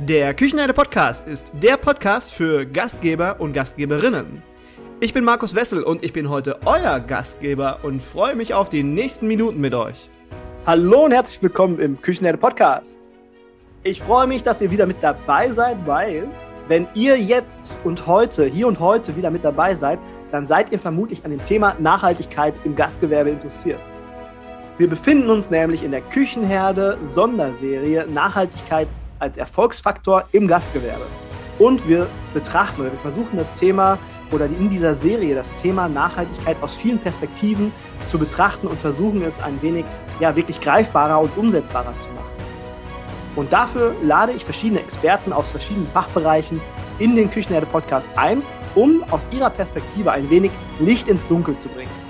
Der Küchenherde Podcast ist der Podcast für Gastgeber und Gastgeberinnen. Ich bin Markus Wessel und ich bin heute euer Gastgeber und freue mich auf die nächsten Minuten mit euch. Hallo und herzlich willkommen im Küchenherde Podcast. Ich freue mich, dass ihr wieder mit dabei seid, weil wenn ihr jetzt und heute, hier und heute wieder mit dabei seid, dann seid ihr vermutlich an dem Thema Nachhaltigkeit im Gastgewerbe interessiert. Wir befinden uns nämlich in der Küchenherde Sonderserie Nachhaltigkeit als Erfolgsfaktor im Gastgewerbe. Und wir betrachten oder wir versuchen das Thema oder in dieser Serie das Thema Nachhaltigkeit aus vielen Perspektiven zu betrachten und versuchen es ein wenig ja, wirklich greifbarer und umsetzbarer zu machen. Und dafür lade ich verschiedene Experten aus verschiedenen Fachbereichen in den Küchenherde Podcast ein, um aus ihrer Perspektive ein wenig Licht ins Dunkel zu bringen.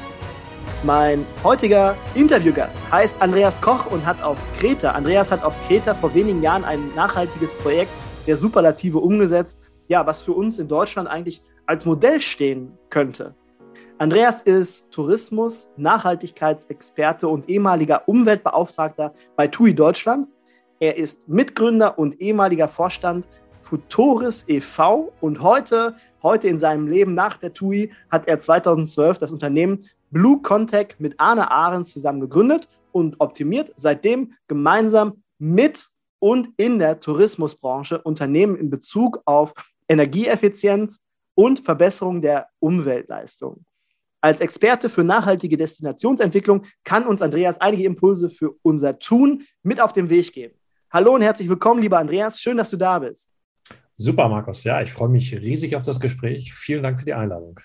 Mein heutiger Interviewgast heißt Andreas Koch und hat auf Kreta, Andreas hat auf Kreta vor wenigen Jahren ein nachhaltiges Projekt der Superlative umgesetzt, ja, was für uns in Deutschland eigentlich als Modell stehen könnte. Andreas ist Tourismus, Nachhaltigkeitsexperte und ehemaliger Umweltbeauftragter bei TUI Deutschland. Er ist Mitgründer und ehemaliger Vorstand Futuris e.V. und heute, heute in seinem Leben nach der TUI hat er 2012 das Unternehmen Blue Contact mit Arne Ahrens zusammen gegründet und optimiert seitdem gemeinsam mit und in der Tourismusbranche Unternehmen in Bezug auf Energieeffizienz und Verbesserung der Umweltleistung. Als Experte für nachhaltige Destinationsentwicklung kann uns Andreas einige Impulse für unser Tun mit auf den Weg geben. Hallo und herzlich willkommen, lieber Andreas. Schön, dass du da bist. Super, Markus. Ja, ich freue mich riesig auf das Gespräch. Vielen Dank für die Einladung.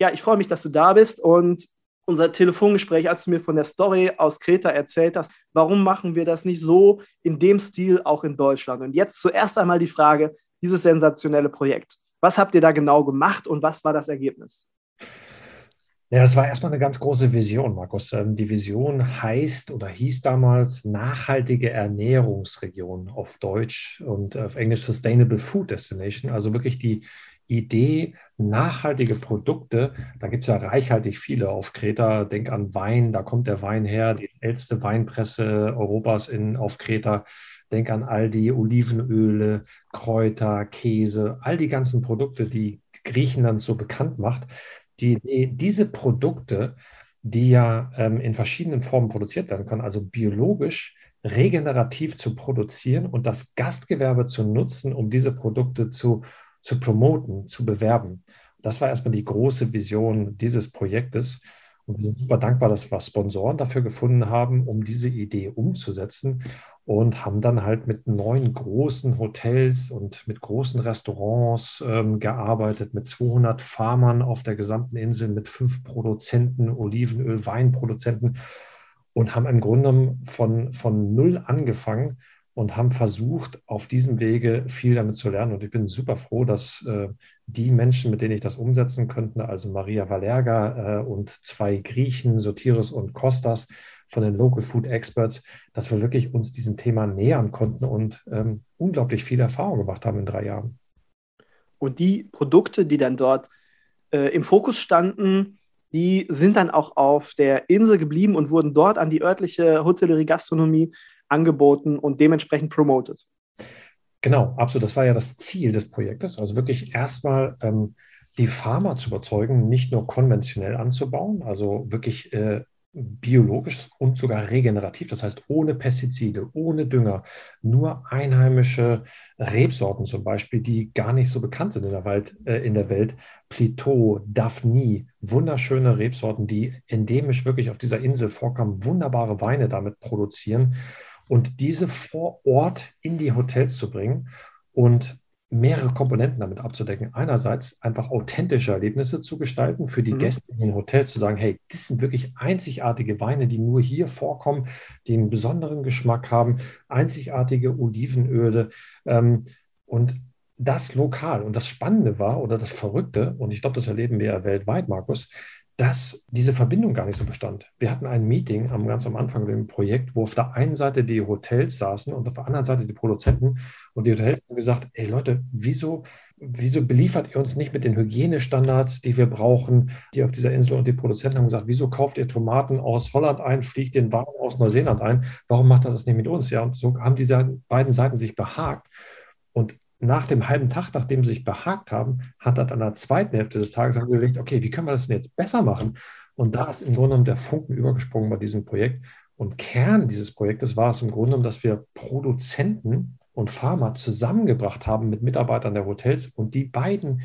Ja, ich freue mich, dass du da bist und unser Telefongespräch, als du mir von der Story aus Kreta erzählt hast, warum machen wir das nicht so in dem Stil auch in Deutschland? Und jetzt zuerst einmal die Frage, dieses sensationelle Projekt. Was habt ihr da genau gemacht und was war das Ergebnis? Ja, es war erstmal eine ganz große Vision, Markus. Ähm, die Vision heißt oder hieß damals nachhaltige Ernährungsregion auf Deutsch und auf Englisch Sustainable Food Destination. Also wirklich die Idee, nachhaltige Produkte, da gibt es ja reichhaltig viele auf Kreta. Denk an Wein, da kommt der Wein her, die älteste Weinpresse Europas in, auf Kreta. Denk an all die Olivenöle, Kräuter, Käse, all die ganzen Produkte, die Griechenland so bekannt macht. Die Idee, diese Produkte, die ja ähm, in verschiedenen Formen produziert werden können, also biologisch regenerativ zu produzieren und das Gastgewerbe zu nutzen, um diese Produkte zu zu promoten, zu bewerben. Das war erstmal die große Vision dieses Projektes. Und wir sind super dankbar, dass wir Sponsoren dafür gefunden haben, um diese Idee umzusetzen und haben dann halt mit neun großen Hotels und mit großen Restaurants ähm, gearbeitet, mit 200 Farmern auf der gesamten Insel, mit fünf Produzenten, Olivenöl, Weinproduzenten und haben im Grunde von, von null angefangen und haben versucht, auf diesem Wege viel damit zu lernen. Und ich bin super froh, dass äh, die Menschen, mit denen ich das umsetzen könnte, also Maria Valerga äh, und zwei Griechen, Sotiris und Kostas von den Local Food Experts, dass wir wirklich uns diesem Thema nähern konnten und ähm, unglaublich viel Erfahrung gemacht haben in drei Jahren. Und die Produkte, die dann dort äh, im Fokus standen, die sind dann auch auf der Insel geblieben und wurden dort an die örtliche Hotellerie-Gastronomie angeboten und dementsprechend promoted. Genau, absolut. Das war ja das Ziel des Projektes. Also wirklich erstmal ähm, die Pharma zu überzeugen, nicht nur konventionell anzubauen, also wirklich äh, biologisch und sogar regenerativ, das heißt ohne Pestizide, ohne Dünger, nur einheimische Rebsorten zum Beispiel, die gar nicht so bekannt sind in der, Welt, äh, in der Welt. Pliteau, Daphne, wunderschöne Rebsorten, die endemisch wirklich auf dieser Insel vorkommen, wunderbare Weine damit produzieren und diese vor Ort in die Hotels zu bringen und mehrere Komponenten damit abzudecken. Einerseits einfach authentische Erlebnisse zu gestalten für die mhm. Gäste in den Hotels, zu sagen, hey, das sind wirklich einzigartige Weine, die nur hier vorkommen, die einen besonderen Geschmack haben, einzigartige Olivenöle ähm, und das lokal. Und das Spannende war oder das Verrückte, und ich glaube, das erleben wir ja weltweit, Markus, dass diese Verbindung gar nicht so bestand. Wir hatten ein Meeting am, ganz am Anfang dem Projekt, wo auf der einen Seite die Hotels saßen und auf der anderen Seite die Produzenten. Und die Hotels haben gesagt, ey Leute, wieso, wieso beliefert ihr uns nicht mit den Hygienestandards, die wir brauchen, die auf dieser Insel? Und die Produzenten haben gesagt, wieso kauft ihr Tomaten aus Holland ein, fliegt den Waren aus Neuseeland ein? Warum macht das das nicht mit uns? Ja, und so haben diese beiden Seiten sich behagt. Und nach dem halben Tag, nachdem sie sich behagt haben, hat er an der zweiten Hälfte des Tages überlegt, okay, wie können wir das denn jetzt besser machen? Und da ist im Grunde genommen der Funken übergesprungen bei diesem Projekt. Und Kern dieses Projektes war es im Grunde genommen, dass wir Produzenten und Pharma zusammengebracht haben mit Mitarbeitern der Hotels und die beiden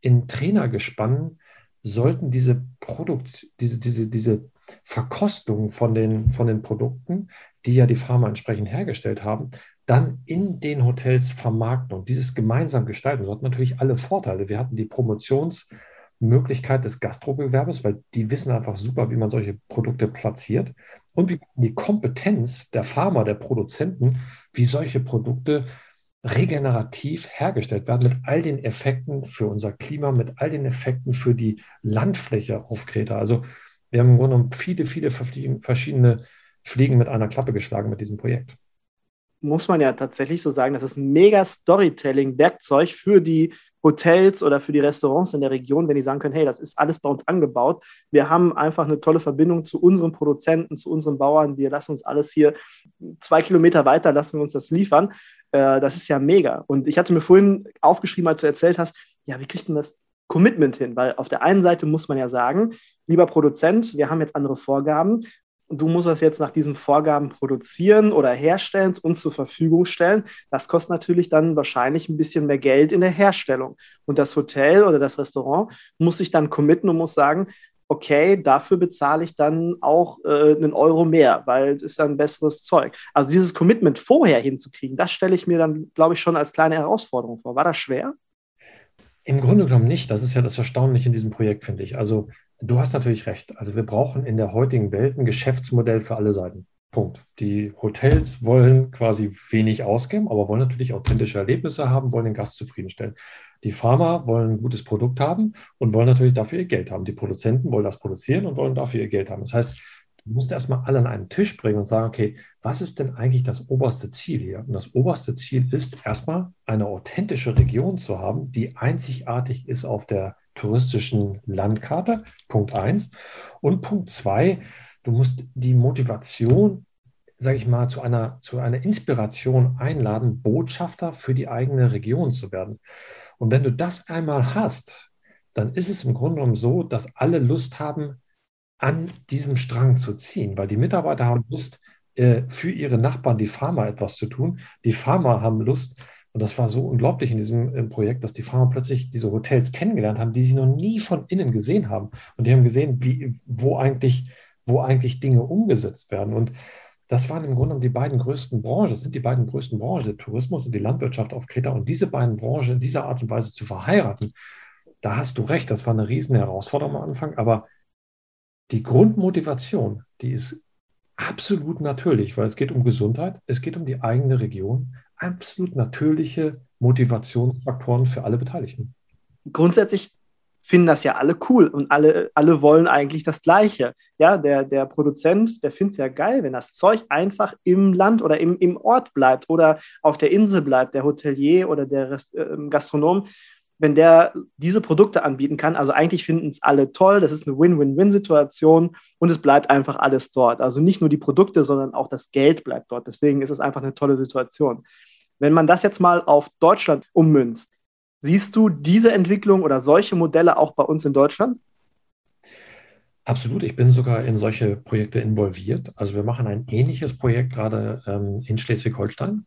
in Trainergespannen sollten diese Produkt, diese, diese, diese Verkostung von den, von den Produkten, die ja die Pharma entsprechend hergestellt haben, dann in den Hotels vermarkten und dieses gemeinsam gestalten. Das hat natürlich alle Vorteile. Wir hatten die Promotionsmöglichkeit des Gastrogewerbes, weil die wissen einfach super, wie man solche Produkte platziert. Und wir hatten die Kompetenz der Pharma, der Produzenten, wie solche Produkte regenerativ hergestellt werden mit all den Effekten für unser Klima, mit all den Effekten für die Landfläche auf Kreta. Also wir haben im Grunde genommen viele, viele verschiedene Fliegen mit einer Klappe geschlagen mit diesem Projekt muss man ja tatsächlich so sagen, das ist ein mega Storytelling-Werkzeug für die Hotels oder für die Restaurants in der Region, wenn die sagen können, hey, das ist alles bei uns angebaut. Wir haben einfach eine tolle Verbindung zu unseren Produzenten, zu unseren Bauern. Wir lassen uns alles hier zwei Kilometer weiter, lassen wir uns das liefern. Äh, das ist ja mega. Und ich hatte mir vorhin aufgeschrieben, als du erzählt hast, ja, wie kriegt man das Commitment hin? Weil auf der einen Seite muss man ja sagen, lieber Produzent, wir haben jetzt andere Vorgaben du musst das jetzt nach diesen Vorgaben produzieren oder herstellen und zur Verfügung stellen. Das kostet natürlich dann wahrscheinlich ein bisschen mehr Geld in der Herstellung. Und das Hotel oder das Restaurant muss sich dann committen und muss sagen, okay, dafür bezahle ich dann auch äh, einen Euro mehr, weil es ist dann besseres Zeug. Also dieses Commitment vorher hinzukriegen, das stelle ich mir dann, glaube ich, schon als kleine Herausforderung vor. War das schwer? Im Grunde genommen nicht. Das ist ja das Erstaunliche in diesem Projekt, finde ich. Also Du hast natürlich recht. Also wir brauchen in der heutigen Welt ein Geschäftsmodell für alle Seiten. Punkt. Die Hotels wollen quasi wenig ausgeben, aber wollen natürlich authentische Erlebnisse haben, wollen den Gast zufriedenstellen. Die Pharma wollen ein gutes Produkt haben und wollen natürlich dafür ihr Geld haben. Die Produzenten wollen das produzieren und wollen dafür ihr Geld haben. Das heißt, du musst erstmal alle an einen Tisch bringen und sagen, okay, was ist denn eigentlich das oberste Ziel hier? Und das oberste Ziel ist erstmal eine authentische Region zu haben, die einzigartig ist auf der touristischen Landkarte. Punkt eins. Und Punkt zwei, du musst die Motivation, sage ich mal, zu einer, zu einer Inspiration einladen, Botschafter für die eigene Region zu werden. Und wenn du das einmal hast, dann ist es im Grunde genommen so, dass alle Lust haben, an diesem Strang zu ziehen, weil die Mitarbeiter haben Lust, äh, für ihre Nachbarn, die Pharma, etwas zu tun. Die Pharma haben Lust, und das war so unglaublich in diesem Projekt, dass die Farmer plötzlich diese Hotels kennengelernt haben, die sie noch nie von innen gesehen haben. Und die haben gesehen, wie, wo, eigentlich, wo eigentlich Dinge umgesetzt werden. Und das waren im Grunde die beiden größten Branchen, das sind die beiden größten Branchen, der Tourismus und die Landwirtschaft auf Kreta. Und diese beiden Branchen in dieser Art und Weise zu verheiraten, da hast du recht, das war eine riesen Herausforderung am Anfang, aber die Grundmotivation, die ist absolut natürlich, weil es geht um Gesundheit, es geht um die eigene Region, absolut natürliche Motivationsfaktoren für alle Beteiligten. Grundsätzlich finden das ja alle cool und alle, alle wollen eigentlich das Gleiche. Ja, der, der Produzent, der findet es ja geil, wenn das Zeug einfach im Land oder im, im Ort bleibt oder auf der Insel bleibt, der Hotelier oder der Rest, äh, Gastronom wenn der diese Produkte anbieten kann. Also eigentlich finden es alle toll. Das ist eine Win-Win-Win-Situation und es bleibt einfach alles dort. Also nicht nur die Produkte, sondern auch das Geld bleibt dort. Deswegen ist es einfach eine tolle Situation. Wenn man das jetzt mal auf Deutschland ummünzt, siehst du diese Entwicklung oder solche Modelle auch bei uns in Deutschland? Absolut, ich bin sogar in solche Projekte involviert. Also wir machen ein ähnliches Projekt gerade ähm, in Schleswig-Holstein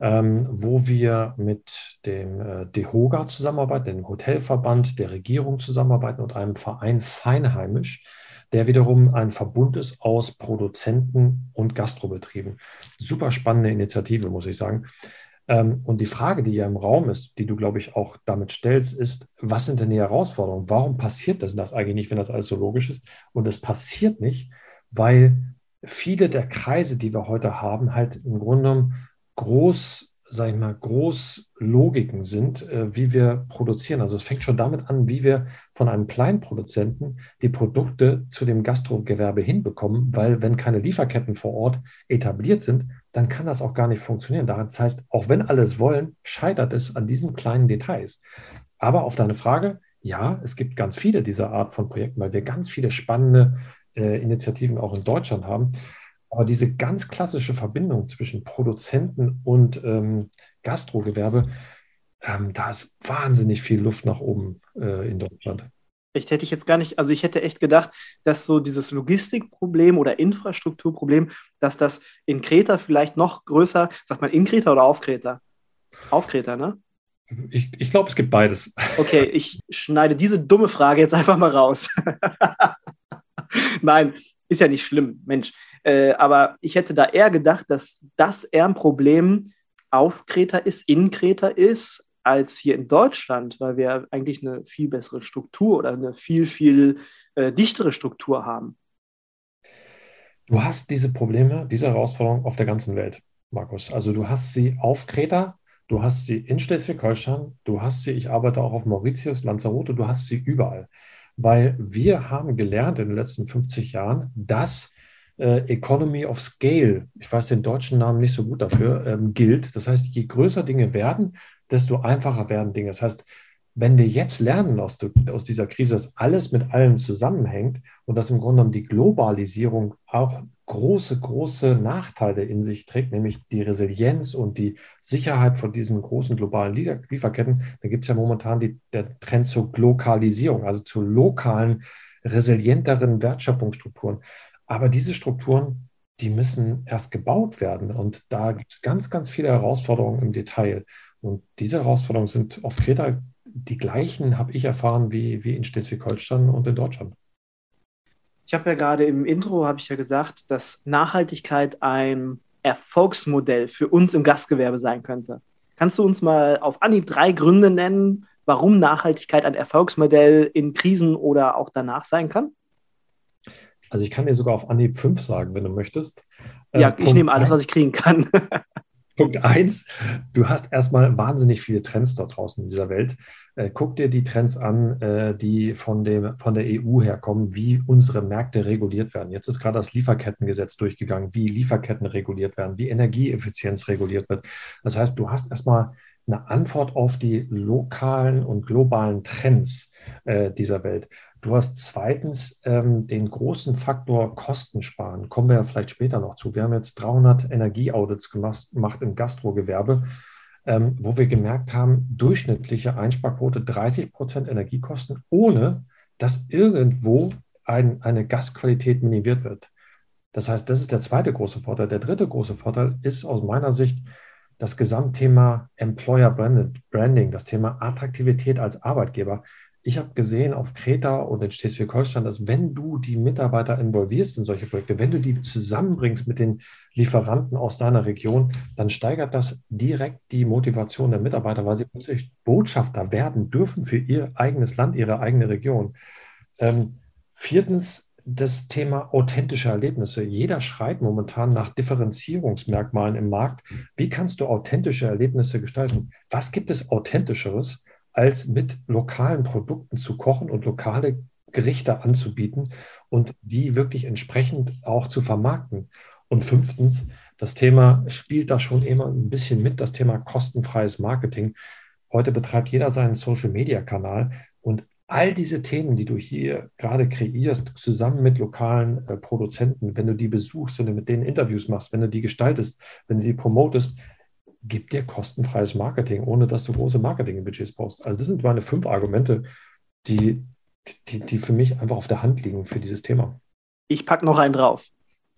ähm, wo wir mit dem äh, DEHOGA zusammenarbeiten, dem Hotelverband der Regierung zusammenarbeiten und einem Verein Feinheimisch, der wiederum ein Verbund ist aus Produzenten und Gastrobetrieben. Super spannende Initiative, muss ich sagen. Ähm, und die Frage, die ja im Raum ist, die du, glaube ich, auch damit stellst, ist, was sind denn die Herausforderungen? Warum passiert das, das eigentlich nicht, wenn das alles so logisch ist? Und es passiert nicht, weil viele der Kreise, die wir heute haben, halt im Grunde genommen groß, sag ich mal, Großlogiken sind, äh, wie wir produzieren. Also es fängt schon damit an, wie wir von einem kleinen Produzenten die Produkte zu dem Gastrogewerbe hinbekommen, weil wenn keine Lieferketten vor Ort etabliert sind, dann kann das auch gar nicht funktionieren. Das heißt, auch wenn alle es wollen, scheitert es an diesen kleinen Details. Aber auf deine Frage, ja, es gibt ganz viele dieser Art von Projekten, weil wir ganz viele spannende äh, Initiativen auch in Deutschland haben. Aber diese ganz klassische Verbindung zwischen Produzenten und ähm, Gastrogewerbe, ähm, da ist wahnsinnig viel Luft nach oben äh, in Deutschland. Echt hätte ich jetzt gar nicht, also ich hätte echt gedacht, dass so dieses Logistikproblem oder Infrastrukturproblem, dass das in Kreta vielleicht noch größer, sagt man in Kreta oder auf Kreta? Auf Kreta, ne? Ich, ich glaube, es gibt beides. Okay, ich schneide diese dumme Frage jetzt einfach mal raus. Nein, ist ja nicht schlimm, Mensch. Äh, aber ich hätte da eher gedacht, dass das eher ein Problem auf Kreta ist, in Kreta ist, als hier in Deutschland, weil wir eigentlich eine viel bessere Struktur oder eine viel, viel äh, dichtere Struktur haben. Du hast diese Probleme, diese Herausforderungen auf der ganzen Welt, Markus. Also du hast sie auf Kreta, du hast sie in Schleswig-Holstein, du hast sie, ich arbeite auch auf Mauritius, Lanzarote, du hast sie überall. Weil wir haben gelernt in den letzten 50 Jahren, dass äh, Economy of Scale, ich weiß den deutschen Namen nicht so gut dafür, ähm, gilt. Das heißt, je größer Dinge werden, desto einfacher werden Dinge. Das heißt, wenn wir jetzt lernen aus, aus dieser Krise, dass alles mit allem zusammenhängt und dass im Grunde genommen die Globalisierung auch große, große Nachteile in sich trägt, nämlich die Resilienz und die Sicherheit von diesen großen globalen Lieferketten, dann gibt es ja momentan die, der Trend zur Glokalisierung, also zu lokalen, resilienteren Wertschöpfungsstrukturen. Aber diese Strukturen, die müssen erst gebaut werden und da gibt es ganz, ganz viele Herausforderungen im Detail. Und diese Herausforderungen sind auf Kreta die gleichen, habe ich erfahren, wie, wie in Schleswig-Holstein und in Deutschland. Ich habe ja gerade im Intro, habe ich ja gesagt, dass Nachhaltigkeit ein Erfolgsmodell für uns im Gastgewerbe sein könnte. Kannst du uns mal auf Anhieb drei Gründe nennen, warum Nachhaltigkeit ein Erfolgsmodell in Krisen oder auch danach sein kann? Also ich kann dir sogar auf Anhieb fünf sagen, wenn du möchtest. Ja, äh, ich nehme alles, was ich kriegen kann. Punkt eins, du hast erstmal wahnsinnig viele Trends dort draußen in dieser Welt. Äh, guck dir die Trends an, äh, die von, dem, von der EU herkommen, wie unsere Märkte reguliert werden. Jetzt ist gerade das Lieferkettengesetz durchgegangen, wie Lieferketten reguliert werden, wie Energieeffizienz reguliert wird. Das heißt, du hast erstmal eine Antwort auf die lokalen und globalen Trends äh, dieser Welt. Du hast zweitens ähm, den großen Faktor Kostensparen. Kommen wir ja vielleicht später noch zu. Wir haben jetzt 300 Energieaudits gemacht, gemacht im Gastrogewerbe, ähm, wo wir gemerkt haben, durchschnittliche Einsparquote 30 Prozent Energiekosten, ohne dass irgendwo ein, eine Gasqualität minimiert wird. Das heißt, das ist der zweite große Vorteil. Der dritte große Vorteil ist aus meiner Sicht das Gesamtthema Employer Branding, das Thema Attraktivität als Arbeitgeber ich habe gesehen auf Kreta und in Schleswig-Holstein, dass wenn du die Mitarbeiter involvierst in solche Projekte, wenn du die zusammenbringst mit den Lieferanten aus deiner Region, dann steigert das direkt die Motivation der Mitarbeiter, weil sie plötzlich Botschafter werden dürfen für ihr eigenes Land, ihre eigene Region. Ähm, viertens, das Thema authentische Erlebnisse. Jeder schreit momentan nach Differenzierungsmerkmalen im Markt. Wie kannst du authentische Erlebnisse gestalten? Was gibt es authentischeres? Als mit lokalen Produkten zu kochen und lokale Gerichte anzubieten und die wirklich entsprechend auch zu vermarkten. Und fünftens, das Thema spielt da schon immer ein bisschen mit, das Thema kostenfreies Marketing. Heute betreibt jeder seinen Social-Media-Kanal und all diese Themen, die du hier gerade kreierst, zusammen mit lokalen äh, Produzenten, wenn du die besuchst, wenn du mit denen Interviews machst, wenn du die gestaltest, wenn du die promotest, gibt dir kostenfreies Marketing, ohne dass du große Marketingbudgets brauchst. Also das sind meine fünf Argumente, die, die, die für mich einfach auf der Hand liegen für dieses Thema. Ich packe noch einen drauf.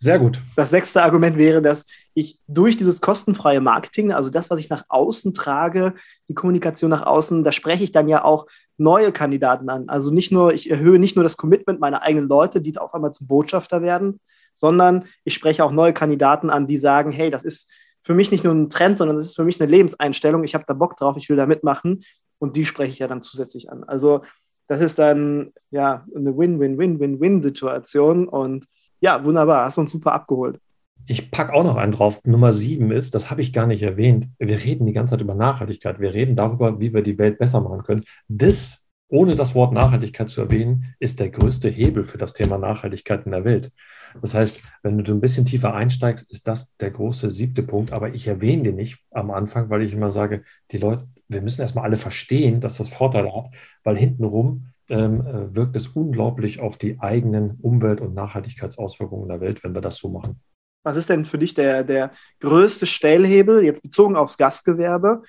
Sehr gut. Das sechste Argument wäre, dass ich durch dieses kostenfreie Marketing, also das, was ich nach außen trage, die Kommunikation nach außen, da spreche ich dann ja auch neue Kandidaten an. Also nicht nur, ich erhöhe nicht nur das Commitment meiner eigenen Leute, die auf einmal zum Botschafter werden, sondern ich spreche auch neue Kandidaten an, die sagen, hey, das ist für mich nicht nur ein Trend, sondern es ist für mich eine Lebenseinstellung. Ich habe da Bock drauf, ich will da mitmachen und die spreche ich ja dann zusätzlich an. Also das ist dann ja eine Win-Win-Win-Win-Win-Situation und ja, wunderbar, hast uns super abgeholt. Ich packe auch noch einen drauf. Nummer sieben ist, das habe ich gar nicht erwähnt. Wir reden die ganze Zeit über Nachhaltigkeit. Wir reden darüber, wie wir die Welt besser machen können. Das, ohne das Wort Nachhaltigkeit zu erwähnen, ist der größte Hebel für das Thema Nachhaltigkeit in der Welt. Das heißt, wenn du ein bisschen tiefer einsteigst, ist das der große siebte Punkt. Aber ich erwähne den nicht am Anfang, weil ich immer sage, die Leute, wir müssen erstmal alle verstehen, dass das Vorteile hat, weil hintenrum ähm, äh, wirkt es unglaublich auf die eigenen Umwelt- und Nachhaltigkeitsauswirkungen der Welt, wenn wir das so machen. Was ist denn für dich der, der größte Stellhebel, jetzt bezogen aufs Gastgewerbe?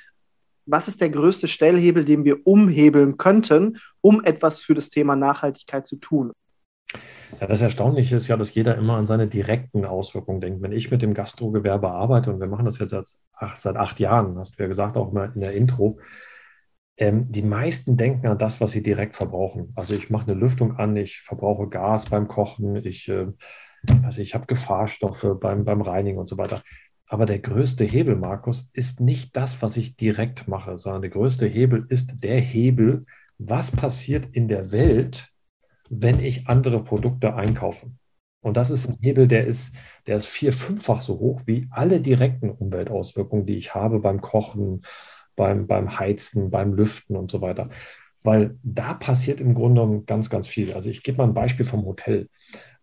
Was ist der größte Stellhebel, den wir umhebeln könnten, um etwas für das Thema Nachhaltigkeit zu tun? Ja, das Erstaunliche ist ja, dass jeder immer an seine direkten Auswirkungen denkt. Wenn ich mit dem Gastrogewerbe arbeite, und wir machen das jetzt seit acht, seit acht Jahren, hast du ja gesagt, auch mal in der Intro, ähm, die meisten denken an das, was sie direkt verbrauchen. Also ich mache eine Lüftung an, ich verbrauche Gas beim Kochen, ich, äh, also ich habe Gefahrstoffe beim, beim Reinigen und so weiter. Aber der größte Hebel, Markus, ist nicht das, was ich direkt mache, sondern der größte Hebel ist der Hebel, was passiert in der Welt, wenn ich andere Produkte einkaufe. Und das ist ein Hebel, der ist, der ist vier, fünffach so hoch wie alle direkten Umweltauswirkungen, die ich habe beim Kochen, beim, beim Heizen, beim Lüften und so weiter. Weil da passiert im Grunde ganz, ganz viel. Also ich gebe mal ein Beispiel vom Hotel.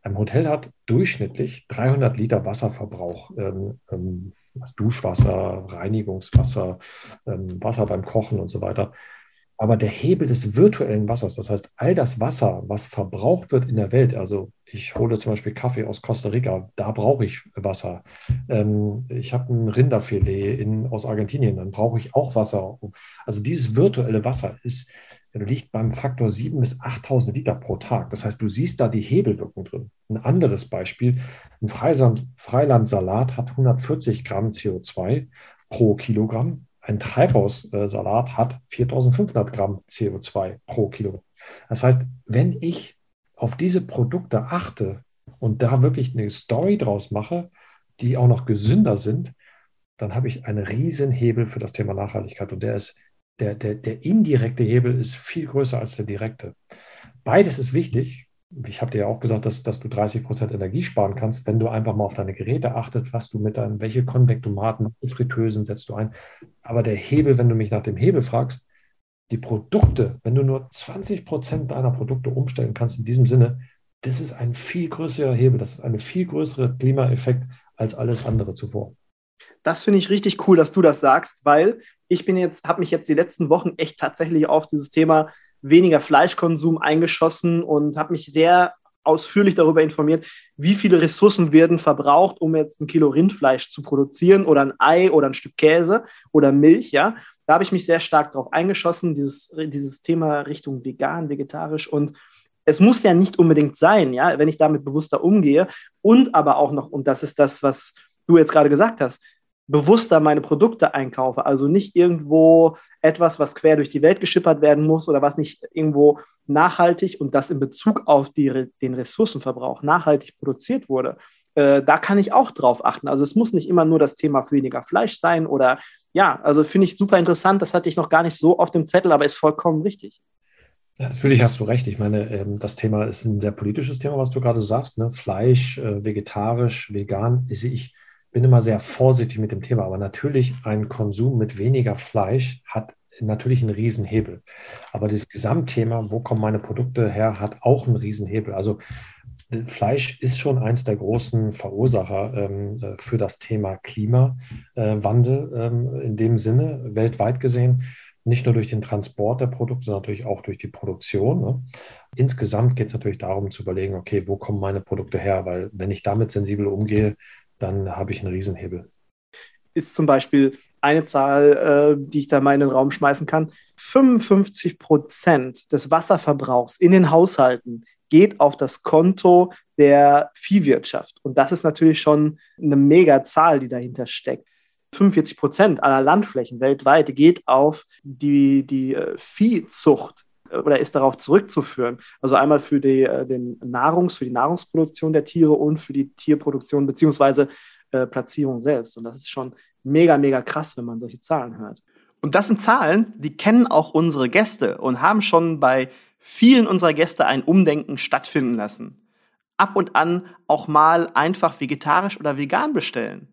Ein Hotel hat durchschnittlich 300 Liter Wasserverbrauch. Ähm, ähm, Duschwasser, Reinigungswasser, ähm, Wasser beim Kochen und so weiter. Aber der Hebel des virtuellen Wassers, das heißt, all das Wasser, was verbraucht wird in der Welt, also ich hole zum Beispiel Kaffee aus Costa Rica, da brauche ich Wasser. Ähm, ich habe ein Rinderfilet in, aus Argentinien, dann brauche ich auch Wasser. Also dieses virtuelle Wasser ist, liegt beim Faktor 7 bis 8000 Liter pro Tag. Das heißt, du siehst da die Hebelwirkung drin. Ein anderes Beispiel, ein Freiland, Freilandsalat hat 140 Gramm CO2 pro Kilogramm ein Treibhaussalat hat 4500 Gramm CO2 pro Kilo. Das heißt, wenn ich auf diese Produkte achte und da wirklich eine Story draus mache, die auch noch gesünder sind, dann habe ich einen riesen Hebel für das Thema Nachhaltigkeit. Und der ist, der, der, der indirekte Hebel ist viel größer als der direkte. Beides ist wichtig ich habe dir ja auch gesagt, dass, dass du 30 Prozent Energie sparen kannst, wenn du einfach mal auf deine Geräte achtest, was du mit deinen, welche Konvektomaten, Fritteusen setzt du ein. Aber der Hebel, wenn du mich nach dem Hebel fragst, die Produkte, wenn du nur 20 Prozent deiner Produkte umstellen kannst in diesem Sinne, das ist ein viel größerer Hebel, das ist ein viel größerer Klimaeffekt als alles andere zuvor. Das finde ich richtig cool, dass du das sagst, weil ich bin jetzt, habe mich jetzt die letzten Wochen echt tatsächlich auf dieses Thema weniger Fleischkonsum eingeschossen und habe mich sehr ausführlich darüber informiert, wie viele Ressourcen werden verbraucht, um jetzt ein Kilo Rindfleisch zu produzieren oder ein Ei oder ein Stück Käse oder Milch, ja. Da habe ich mich sehr stark darauf eingeschossen, dieses, dieses Thema Richtung vegan, vegetarisch und es muss ja nicht unbedingt sein, ja, wenn ich damit bewusster umgehe und aber auch noch, und das ist das, was du jetzt gerade gesagt hast, bewusster meine Produkte einkaufe. Also nicht irgendwo etwas, was quer durch die Welt geschippert werden muss oder was nicht irgendwo nachhaltig und das in Bezug auf die, den Ressourcenverbrauch nachhaltig produziert wurde. Äh, da kann ich auch drauf achten. Also es muss nicht immer nur das Thema weniger Fleisch sein oder ja, also finde ich super interessant. Das hatte ich noch gar nicht so auf dem Zettel, aber ist vollkommen richtig. Ja, natürlich hast du recht. Ich meine, ähm, das Thema ist ein sehr politisches Thema, was du gerade sagst. Ne? Fleisch, äh, vegetarisch, vegan. Ich, bin immer sehr vorsichtig mit dem Thema, aber natürlich ein Konsum mit weniger Fleisch hat natürlich einen Riesenhebel. Aber das Gesamtthema, wo kommen meine Produkte her, hat auch einen Riesenhebel. Also Fleisch ist schon eins der großen Verursacher ähm, äh, für das Thema Klimawandel ähm, in dem Sinne, weltweit gesehen. Nicht nur durch den Transport der Produkte, sondern natürlich auch durch die Produktion. Ne? Insgesamt geht es natürlich darum zu überlegen, okay, wo kommen meine Produkte her? Weil wenn ich damit sensibel umgehe, dann habe ich einen Riesenhebel. Ist zum Beispiel eine Zahl, äh, die ich da mal in den Raum schmeißen kann. 55 Prozent des Wasserverbrauchs in den Haushalten geht auf das Konto der Viehwirtschaft. Und das ist natürlich schon eine mega Zahl, die dahinter steckt. 45 Prozent aller Landflächen weltweit geht auf die, die äh, Viehzucht oder ist darauf zurückzuführen. Also einmal für die, äh, den Nahrungs, für die Nahrungsproduktion der Tiere und für die Tierproduktion beziehungsweise äh, Platzierung selbst. Und das ist schon mega, mega krass, wenn man solche Zahlen hört. Und das sind Zahlen, die kennen auch unsere Gäste und haben schon bei vielen unserer Gäste ein Umdenken stattfinden lassen. Ab und an auch mal einfach vegetarisch oder vegan bestellen.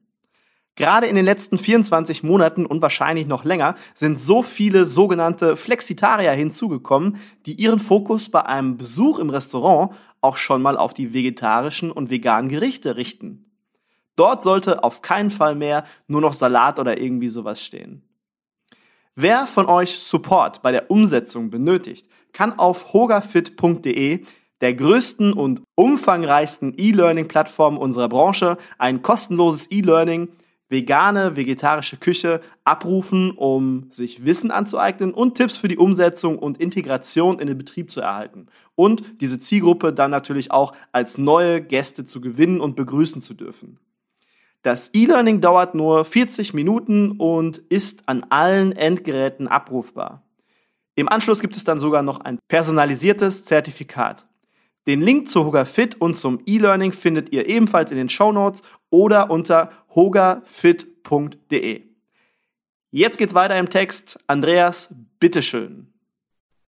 Gerade in den letzten 24 Monaten und wahrscheinlich noch länger sind so viele sogenannte Flexitarier hinzugekommen, die ihren Fokus bei einem Besuch im Restaurant auch schon mal auf die vegetarischen und veganen Gerichte richten. Dort sollte auf keinen Fall mehr nur noch Salat oder irgendwie sowas stehen. Wer von euch Support bei der Umsetzung benötigt, kann auf hogafit.de der größten und umfangreichsten E-Learning-Plattform unserer Branche, ein kostenloses E-Learning, vegane, vegetarische Küche abrufen, um sich Wissen anzueignen und Tipps für die Umsetzung und Integration in den Betrieb zu erhalten. Und diese Zielgruppe dann natürlich auch als neue Gäste zu gewinnen und begrüßen zu dürfen. Das E-Learning dauert nur 40 Minuten und ist an allen Endgeräten abrufbar. Im Anschluss gibt es dann sogar noch ein personalisiertes Zertifikat. Den Link zu Hoga Fit und zum E-Learning findet ihr ebenfalls in den Show Notes oder unter hogafit.de. Jetzt geht's weiter im Text. Andreas, bitteschön.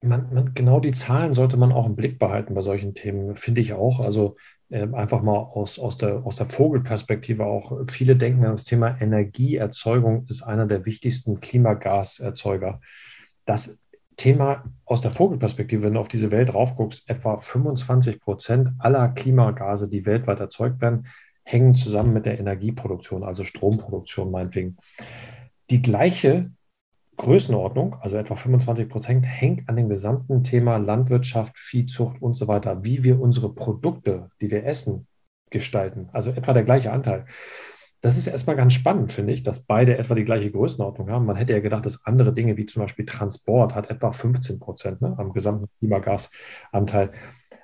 Man, man, genau die Zahlen sollte man auch im Blick behalten bei solchen Themen, finde ich auch. Also äh, einfach mal aus, aus, der, aus der Vogelperspektive auch. Viele denken an das Thema Energieerzeugung ist einer der wichtigsten Klimagaserzeuger. Das Thema aus der Vogelperspektive, wenn du auf diese Welt raufguckst, etwa 25 Prozent aller Klimagase, die weltweit erzeugt werden, hängen zusammen mit der Energieproduktion, also Stromproduktion meinetwegen. Die gleiche Größenordnung, also etwa 25 Prozent, hängt an dem gesamten Thema Landwirtschaft, Viehzucht und so weiter, wie wir unsere Produkte, die wir essen, gestalten. Also etwa der gleiche Anteil. Das ist erstmal ganz spannend, finde ich, dass beide etwa die gleiche Größenordnung haben. Man hätte ja gedacht, dass andere Dinge wie zum Beispiel Transport hat etwa 15 Prozent ne, am gesamten Klimagasanteil.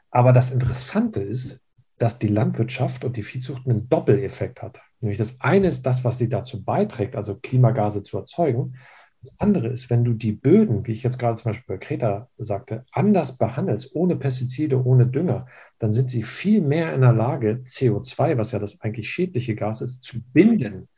Aber das Interessante ist, dass die Landwirtschaft und die Viehzucht einen Doppeleffekt hat. Nämlich das eine ist das, was sie dazu beiträgt, also Klimagase zu erzeugen. Das andere ist, wenn du die Böden, wie ich jetzt gerade zum Beispiel bei Kreta sagte, anders behandelst, ohne Pestizide, ohne Dünger, dann sind sie viel mehr in der Lage, CO2, was ja das eigentlich schädliche Gas ist, zu binden.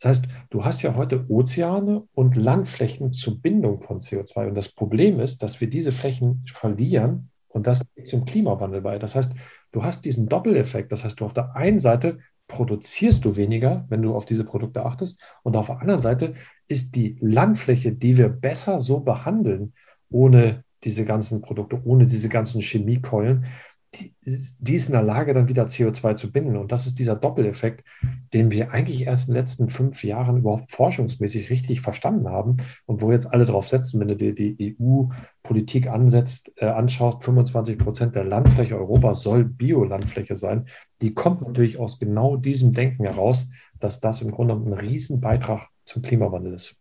Das heißt, du hast ja heute Ozeane und Landflächen zur Bindung von CO2. Und das Problem ist, dass wir diese Flächen verlieren und das zum Klimawandel bei. Das heißt, du hast diesen Doppeleffekt. Das heißt, du auf der einen Seite produzierst du weniger, wenn du auf diese Produkte achtest. Und auf der anderen Seite ist die Landfläche, die wir besser so behandeln, ohne diese ganzen Produkte, ohne diese ganzen Chemiekeulen, die, ist in der Lage, dann wieder CO2 zu binden. Und das ist dieser Doppeleffekt, den wir eigentlich erst in den letzten fünf Jahren überhaupt forschungsmäßig richtig verstanden haben und wo jetzt alle drauf setzen, wenn du dir die EU-Politik ansetzt, äh, anschaust, 25 Prozent der Landfläche Europas soll Biolandfläche sein. Die kommt natürlich aus genau diesem Denken heraus, dass das im Grunde ein Riesenbeitrag zum Klimawandel ist.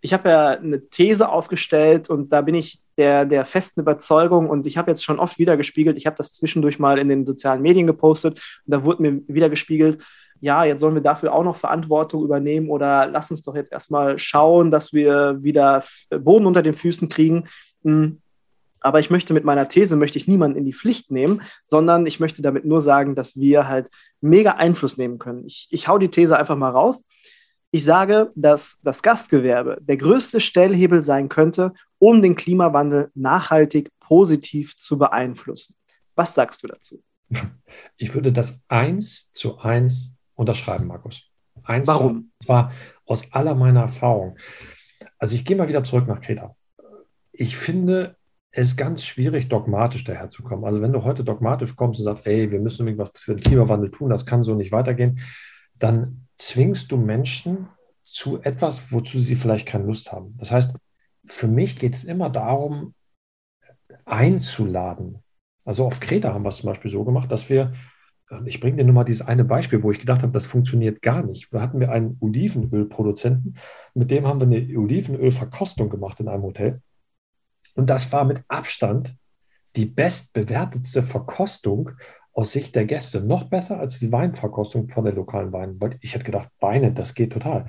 Ich habe ja eine These aufgestellt und da bin ich der, der festen Überzeugung und ich habe jetzt schon oft wieder gespiegelt, ich habe das zwischendurch mal in den sozialen Medien gepostet und da wurde mir wieder gespiegelt, ja, jetzt sollen wir dafür auch noch Verantwortung übernehmen oder lass uns doch jetzt erstmal schauen, dass wir wieder Boden unter den Füßen kriegen. Hm, aber ich möchte mit meiner These, möchte ich niemanden in die Pflicht nehmen, sondern ich möchte damit nur sagen, dass wir halt mega Einfluss nehmen können. Ich, ich hau die These einfach mal raus. Ich sage, dass das Gastgewerbe der größte Stellhebel sein könnte, um den Klimawandel nachhaltig positiv zu beeinflussen. Was sagst du dazu? Ich würde das eins zu eins unterschreiben, Markus. Eins Warum? Zu, zwar aus aller meiner Erfahrung. Also ich gehe mal wieder zurück nach Kreta. Ich finde es ganz schwierig, dogmatisch daherzukommen. Also wenn du heute dogmatisch kommst und sagst, ey, wir müssen irgendwas für den Klimawandel tun, das kann so nicht weitergehen, dann zwingst du Menschen zu etwas, wozu sie vielleicht keine Lust haben. Das heißt, für mich geht es immer darum, einzuladen. Also auf Kreta haben wir es zum Beispiel so gemacht, dass wir, ähm, ich bringe dir nur mal dieses eine Beispiel, wo ich gedacht habe, das funktioniert gar nicht. Da hatten wir einen Olivenölproduzenten, mit dem haben wir eine Olivenölverkostung gemacht in einem Hotel. Und das war mit Abstand die bestbewertetste Verkostung aus Sicht der Gäste noch besser als die Weinverkostung von der lokalen Wein. Weil ich hätte gedacht, Weine, das geht total.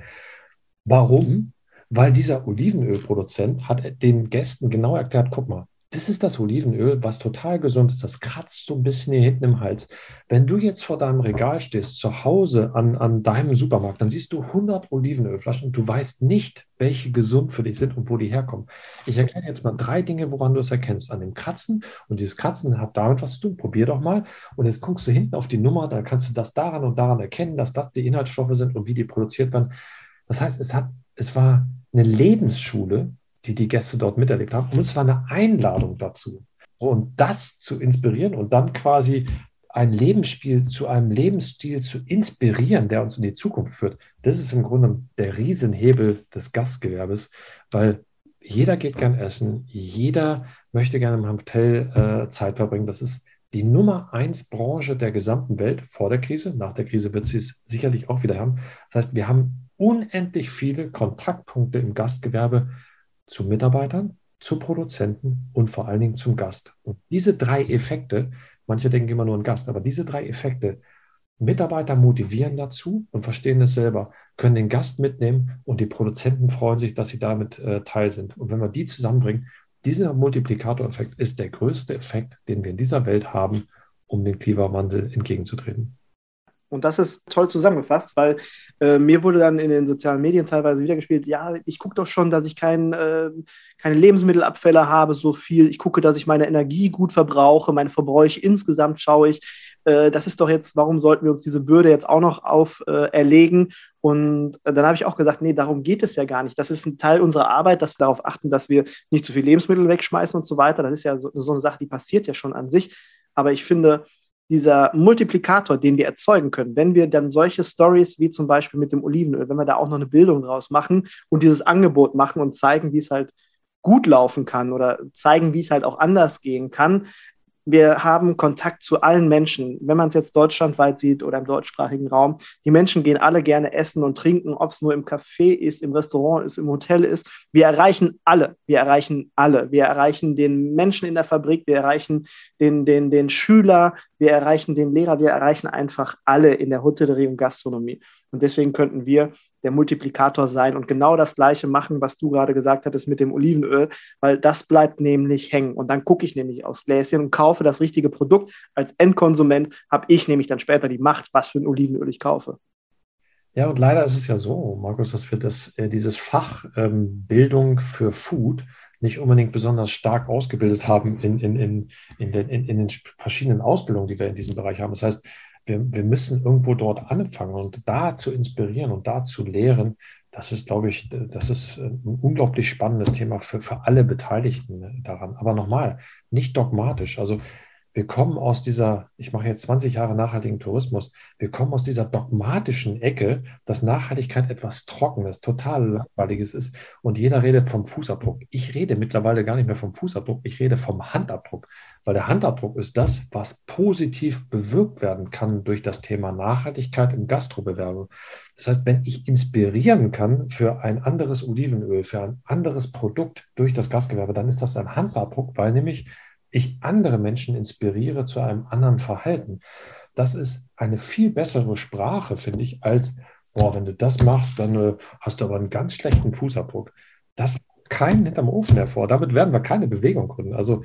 Warum? Weil dieser Olivenölproduzent hat den Gästen genau erklärt, guck mal, das ist das Olivenöl, was total gesund ist. Das kratzt so ein bisschen hier hinten im Hals. Wenn du jetzt vor deinem Regal stehst, zu Hause an, an deinem Supermarkt, dann siehst du 100 Olivenölflaschen und du weißt nicht, welche gesund für dich sind und wo die herkommen. Ich erkläre jetzt mal drei Dinge, woran du es erkennst. An dem Kratzen und dieses Kratzen hat damit was zu tun. Probier doch mal. Und jetzt guckst du hinten auf die Nummer, dann kannst du das daran und daran erkennen, dass das die Inhaltsstoffe sind und wie die produziert werden. Das heißt, es, hat, es war eine Lebensschule die die Gäste dort miterlebt haben. Und es war eine Einladung dazu. Und das zu inspirieren und dann quasi ein Lebensspiel zu einem Lebensstil zu inspirieren, der uns in die Zukunft führt, das ist im Grunde der Riesenhebel des Gastgewerbes, weil jeder geht gern essen, jeder möchte gerne im Hotel äh, Zeit verbringen. Das ist die Nummer eins Branche der gesamten Welt vor der Krise. Nach der Krise wird sie es sicherlich auch wieder haben. Das heißt, wir haben unendlich viele Kontaktpunkte im Gastgewerbe zu Mitarbeitern, zu Produzenten und vor allen Dingen zum Gast. Und diese drei Effekte, manche denken immer nur an Gast, aber diese drei Effekte, Mitarbeiter motivieren dazu und verstehen es selber, können den Gast mitnehmen und die Produzenten freuen sich, dass sie damit äh, Teil sind. Und wenn wir die zusammenbringen, dieser Multiplikatoreffekt ist der größte Effekt, den wir in dieser Welt haben, um dem Klimawandel entgegenzutreten. Und das ist toll zusammengefasst, weil äh, mir wurde dann in den sozialen Medien teilweise wiedergespielt, ja, ich gucke doch schon, dass ich kein, äh, keine Lebensmittelabfälle habe, so viel. Ich gucke, dass ich meine Energie gut verbrauche, meine Verbräuche insgesamt schaue ich. Äh, das ist doch jetzt, warum sollten wir uns diese Bürde jetzt auch noch auferlegen? Und dann habe ich auch gesagt, nee, darum geht es ja gar nicht. Das ist ein Teil unserer Arbeit, dass wir darauf achten, dass wir nicht zu viel Lebensmittel wegschmeißen und so weiter. Das ist ja so, so eine Sache, die passiert ja schon an sich. Aber ich finde, dieser Multiplikator, den wir erzeugen können, wenn wir dann solche Stories wie zum Beispiel mit dem Olivenöl, wenn wir da auch noch eine Bildung draus machen und dieses Angebot machen und zeigen, wie es halt gut laufen kann oder zeigen, wie es halt auch anders gehen kann, wir haben Kontakt zu allen Menschen. Wenn man es jetzt deutschlandweit sieht oder im deutschsprachigen Raum, die Menschen gehen alle gerne essen und trinken, ob es nur im Café ist, im Restaurant ist, im Hotel ist. Wir erreichen alle. Wir erreichen alle. Wir erreichen den Menschen in der Fabrik, wir erreichen den, den, den Schüler, wir erreichen den Lehrer, wir erreichen einfach alle in der Hotellerie und Gastronomie. Und deswegen könnten wir der Multiplikator sein und genau das Gleiche machen, was du gerade gesagt hattest mit dem Olivenöl, weil das bleibt nämlich hängen. Und dann gucke ich nämlich aufs Gläschen und kaufe das richtige Produkt. Als Endkonsument habe ich nämlich dann später die Macht, was für ein Olivenöl ich kaufe. Ja, und leider ist es ja so, Markus, dass wir das, äh, dieses Fach ähm, Bildung für Food nicht unbedingt besonders stark ausgebildet haben in, in, in, in, den, in, in den verschiedenen Ausbildungen, die wir in diesem Bereich haben. Das heißt, wir, wir müssen irgendwo dort anfangen und da zu inspirieren und da zu lehren, das ist, glaube ich, das ist ein unglaublich spannendes Thema für, für alle Beteiligten daran. Aber nochmal, nicht dogmatisch. Also wir kommen aus dieser, ich mache jetzt 20 Jahre nachhaltigen Tourismus, wir kommen aus dieser dogmatischen Ecke, dass Nachhaltigkeit etwas Trockenes, total Langweiliges ist und jeder redet vom Fußabdruck. Ich rede mittlerweile gar nicht mehr vom Fußabdruck, ich rede vom Handabdruck, weil der Handabdruck ist das, was positiv bewirkt werden kann durch das Thema Nachhaltigkeit im Gastrobewerbe. Das heißt, wenn ich inspirieren kann für ein anderes Olivenöl, für ein anderes Produkt durch das Gastgewerbe, dann ist das ein Handabdruck, weil nämlich ich andere Menschen inspiriere zu einem anderen Verhalten. Das ist eine viel bessere Sprache, finde ich, als, boah, wenn du das machst, dann äh, hast du aber einen ganz schlechten Fußabdruck. Das keinen hinterm Ofen hervor. Damit werden wir keine Bewegung gründen. Also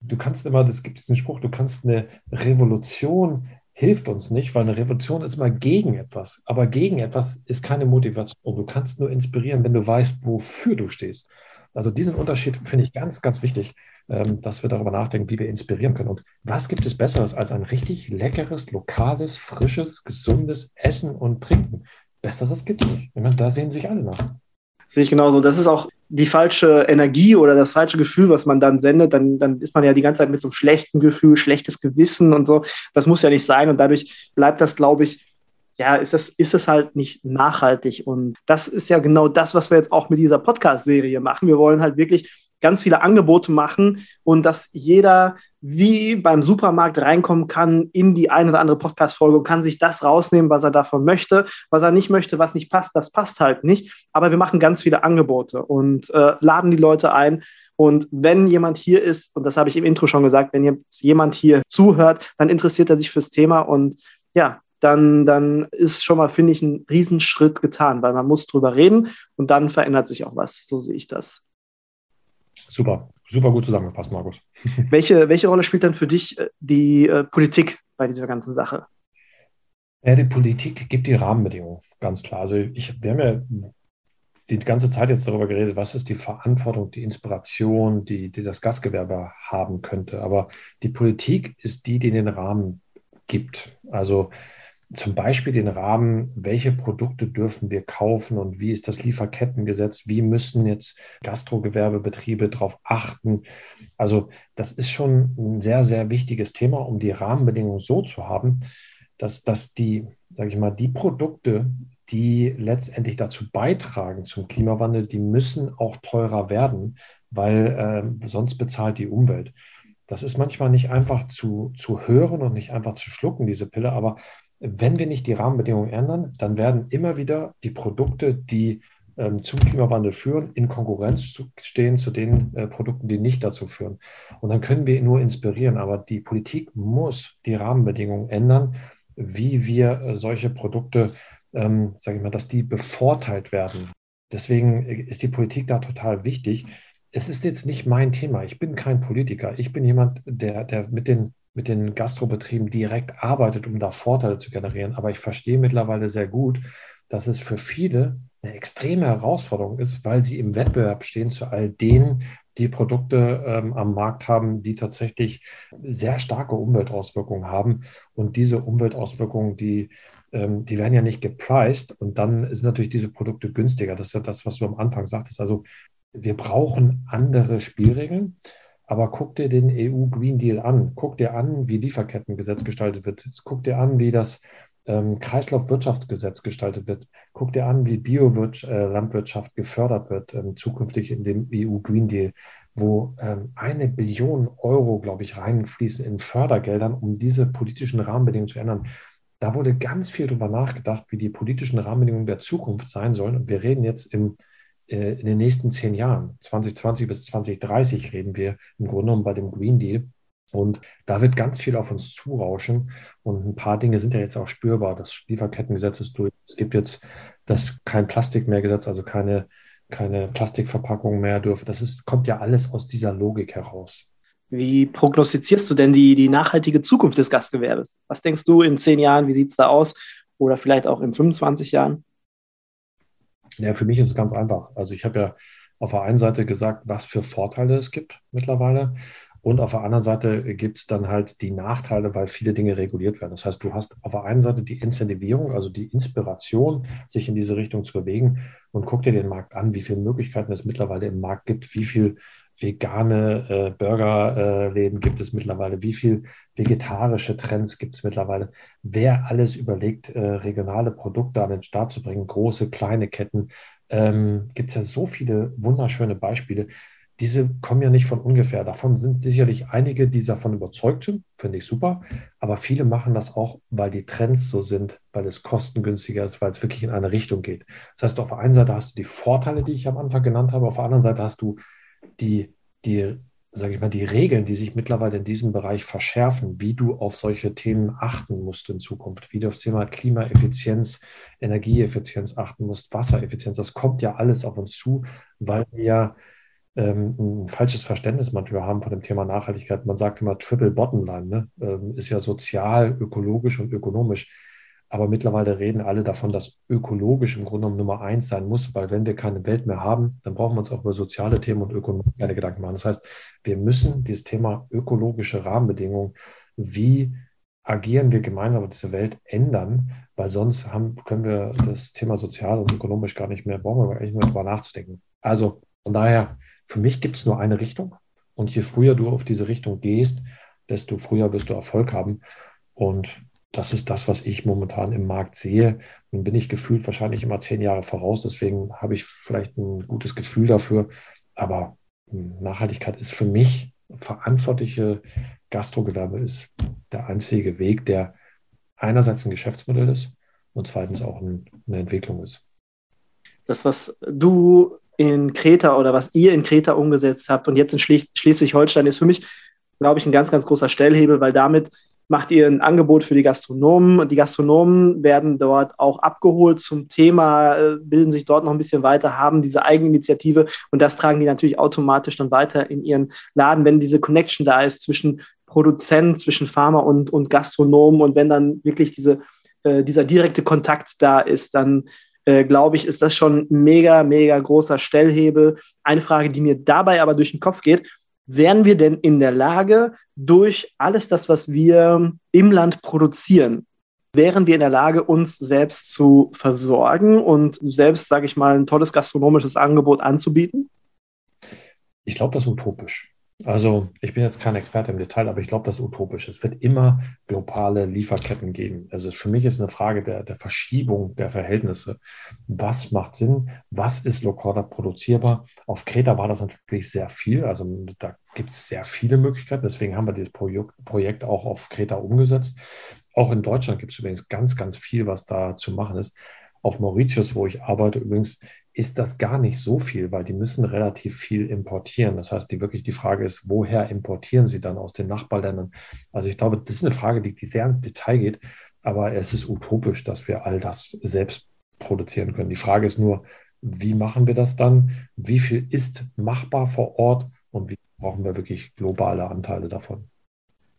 du kannst immer, es gibt diesen Spruch, du kannst eine Revolution hilft uns nicht, weil eine Revolution ist immer gegen etwas. Aber gegen etwas ist keine Motivation. Du kannst nur inspirieren, wenn du weißt, wofür du stehst. Also diesen Unterschied finde ich ganz, ganz wichtig. Ähm, dass wir darüber nachdenken, wie wir inspirieren können. Und was gibt es Besseres als ein richtig leckeres, lokales, frisches, gesundes Essen und Trinken? Besseres gibt es nicht. Ich meine, da sehen sich alle nach. Sehe ich genauso. Das ist auch die falsche Energie oder das falsche Gefühl, was man dann sendet. Dann, dann ist man ja die ganze Zeit mit so einem schlechten Gefühl, schlechtes Gewissen und so. Das muss ja nicht sein. Und dadurch bleibt das, glaube ich, ja, ist es, ist es halt nicht nachhaltig. Und das ist ja genau das, was wir jetzt auch mit dieser Podcast-Serie machen. Wir wollen halt wirklich ganz viele Angebote machen und dass jeder wie beim Supermarkt reinkommen kann in die eine oder andere Podcast-Folge und kann sich das rausnehmen, was er davon möchte. Was er nicht möchte, was nicht passt, das passt halt nicht. Aber wir machen ganz viele Angebote und äh, laden die Leute ein. Und wenn jemand hier ist, und das habe ich im Intro schon gesagt, wenn jetzt jemand hier zuhört, dann interessiert er sich fürs Thema und ja, dann, dann ist schon mal, finde ich, ein Riesenschritt getan, weil man muss drüber reden und dann verändert sich auch was. So sehe ich das. Super, super gut zusammengefasst, Markus. Welche, welche Rolle spielt dann für dich äh, die äh, Politik bei dieser ganzen Sache? Ja, die Politik gibt die Rahmenbedingungen, ganz klar. Also ich, wir haben ja die ganze Zeit jetzt darüber geredet, was ist die Verantwortung, die Inspiration, die, die das Gastgewerbe haben könnte. Aber die Politik ist die, die den Rahmen gibt. Also zum Beispiel den Rahmen, welche Produkte dürfen wir kaufen und wie ist das Lieferkettengesetz, wie müssen jetzt Gastrogewerbebetriebe darauf achten. Also das ist schon ein sehr, sehr wichtiges Thema, um die Rahmenbedingungen so zu haben, dass, dass die, sage ich mal, die Produkte, die letztendlich dazu beitragen zum Klimawandel, die müssen auch teurer werden, weil äh, sonst bezahlt die Umwelt. Das ist manchmal nicht einfach zu, zu hören und nicht einfach zu schlucken, diese Pille, aber wenn wir nicht die Rahmenbedingungen ändern, dann werden immer wieder die Produkte, die ähm, zum Klimawandel führen, in Konkurrenz zu stehen zu den äh, Produkten, die nicht dazu führen. Und dann können wir nur inspirieren, aber die Politik muss die Rahmenbedingungen ändern, wie wir äh, solche Produkte, ähm, sage ich mal, dass die bevorteilt werden. Deswegen ist die Politik da total wichtig. Es ist jetzt nicht mein Thema. Ich bin kein Politiker. Ich bin jemand, der, der mit den mit den Gastrobetrieben direkt arbeitet, um da Vorteile zu generieren. Aber ich verstehe mittlerweile sehr gut, dass es für viele eine extreme Herausforderung ist, weil sie im Wettbewerb stehen zu all denen, die Produkte ähm, am Markt haben, die tatsächlich sehr starke Umweltauswirkungen haben. Und diese Umweltauswirkungen, die, ähm, die werden ja nicht gepriced und dann sind natürlich diese Produkte günstiger. Das ist ja das, was du am Anfang sagtest. Also wir brauchen andere Spielregeln. Aber guck dir den EU Green Deal an. Guck dir an, wie Lieferkettengesetz gestaltet wird. Guck dir an, wie das ähm, Kreislaufwirtschaftsgesetz gestaltet wird. Guck dir an, wie Biolandwirtschaft äh, gefördert wird, ähm, zukünftig in dem EU Green Deal, wo ähm, eine Billion Euro, glaube ich, reinfließen in Fördergeldern, um diese politischen Rahmenbedingungen zu ändern. Da wurde ganz viel darüber nachgedacht, wie die politischen Rahmenbedingungen der Zukunft sein sollen. Und wir reden jetzt im in den nächsten zehn Jahren, 2020 bis 2030 reden wir im Grunde genommen bei dem Green Deal. Und da wird ganz viel auf uns zurauschen. Und ein paar Dinge sind ja jetzt auch spürbar. Das Lieferkettengesetz ist durch. Es gibt jetzt das kein Plastik mehr Gesetz, also keine, keine Plastikverpackung mehr dürfen. Das ist, kommt ja alles aus dieser Logik heraus. Wie prognostizierst du denn die, die nachhaltige Zukunft des Gastgewerbes? Was denkst du in zehn Jahren? Wie sieht es da aus? Oder vielleicht auch in 25 Jahren? Ja, für mich ist es ganz einfach. Also ich habe ja auf der einen Seite gesagt, was für Vorteile es gibt mittlerweile. Und auf der anderen Seite gibt es dann halt die Nachteile, weil viele Dinge reguliert werden. Das heißt, du hast auf der einen Seite die Incentivierung, also die Inspiration, sich in diese Richtung zu bewegen und guck dir den Markt an, wie viele Möglichkeiten es mittlerweile im Markt gibt, wie viel vegane äh, Burgerläden äh, gibt es mittlerweile, wie viel vegetarische Trends gibt es mittlerweile, wer alles überlegt, äh, regionale Produkte an den Start zu bringen, große, kleine Ketten, ähm, gibt es ja so viele wunderschöne Beispiele. Diese kommen ja nicht von ungefähr. Davon sind sicherlich einige, die davon überzeugt sind, finde ich super. Aber viele machen das auch, weil die Trends so sind, weil es kostengünstiger ist, weil es wirklich in eine Richtung geht. Das heißt, auf der einen Seite hast du die Vorteile, die ich am Anfang genannt habe, auf der anderen Seite hast du die, die, sage ich mal, die Regeln, die sich mittlerweile in diesem Bereich verschärfen, wie du auf solche Themen achten musst in Zukunft, wie du auf das Thema Klimaeffizienz, Energieeffizienz achten musst, Wassereffizienz, das kommt ja alles auf uns zu, weil wir ähm, ein falsches Verständnis manchmal haben von dem Thema Nachhaltigkeit. Man sagt immer Triple Bottomline, ne? ähm, ist ja sozial, ökologisch und ökonomisch. Aber mittlerweile reden alle davon, dass ökologisch im Grunde genommen Nummer eins sein muss, weil wenn wir keine Welt mehr haben, dann brauchen wir uns auch über soziale Themen und Ökonomie keine Gedanken machen. Das heißt, wir müssen dieses Thema ökologische Rahmenbedingungen, wie agieren wir gemeinsam diese Welt ändern, weil sonst haben, können wir das Thema sozial und ökonomisch gar nicht mehr, brauchen wir eigentlich nur darüber nachzudenken. Also von daher, für mich gibt es nur eine Richtung. Und je früher du auf diese Richtung gehst, desto früher wirst du Erfolg haben. Und das ist das, was ich momentan im Markt sehe. Nun bin ich gefühlt wahrscheinlich immer zehn Jahre voraus, deswegen habe ich vielleicht ein gutes Gefühl dafür. Aber Nachhaltigkeit ist für mich verantwortliche Gastrogewerbe ist der einzige Weg, der einerseits ein Geschäftsmodell ist und zweitens auch ein, eine Entwicklung ist. Das, was du in Kreta oder was ihr in Kreta umgesetzt habt und jetzt in Schleswig-Holstein, ist für mich, glaube ich, ein ganz, ganz großer Stellhebel, weil damit macht ihr ein Angebot für die Gastronomen die Gastronomen werden dort auch abgeholt zum Thema, äh, bilden sich dort noch ein bisschen weiter, haben diese Eigeninitiative und das tragen die natürlich automatisch dann weiter in ihren Laden, wenn diese Connection da ist zwischen Produzent, zwischen Farmer und, und Gastronomen und wenn dann wirklich diese, äh, dieser direkte Kontakt da ist, dann äh, glaube ich, ist das schon mega, mega großer Stellhebel. Eine Frage, die mir dabei aber durch den Kopf geht, wären wir denn in der Lage, durch alles das, was wir im Land produzieren, wären wir in der Lage, uns selbst zu versorgen und selbst, sage ich mal, ein tolles gastronomisches Angebot anzubieten? Ich glaube, das ist utopisch. Also ich bin jetzt kein Experte im Detail, aber ich glaube, das ist utopisch. Es wird immer globale Lieferketten geben. Also für mich ist eine Frage der, der Verschiebung der Verhältnisse. Was macht Sinn? Was ist lokaler produzierbar? Auf Kreta war das natürlich sehr viel. Also da gibt es sehr viele Möglichkeiten. Deswegen haben wir dieses Projekt auch auf Kreta umgesetzt. Auch in Deutschland gibt es übrigens ganz, ganz viel, was da zu machen ist. Auf Mauritius, wo ich arbeite, übrigens ist das gar nicht so viel, weil die müssen relativ viel importieren. Das heißt, die wirklich die Frage ist, woher importieren sie dann aus den Nachbarländern? Also ich glaube, das ist eine Frage, die, die sehr ins Detail geht, aber es ist utopisch, dass wir all das selbst produzieren können. Die Frage ist nur, wie machen wir das dann? Wie viel ist machbar vor Ort und wie brauchen wir wirklich globale Anteile davon?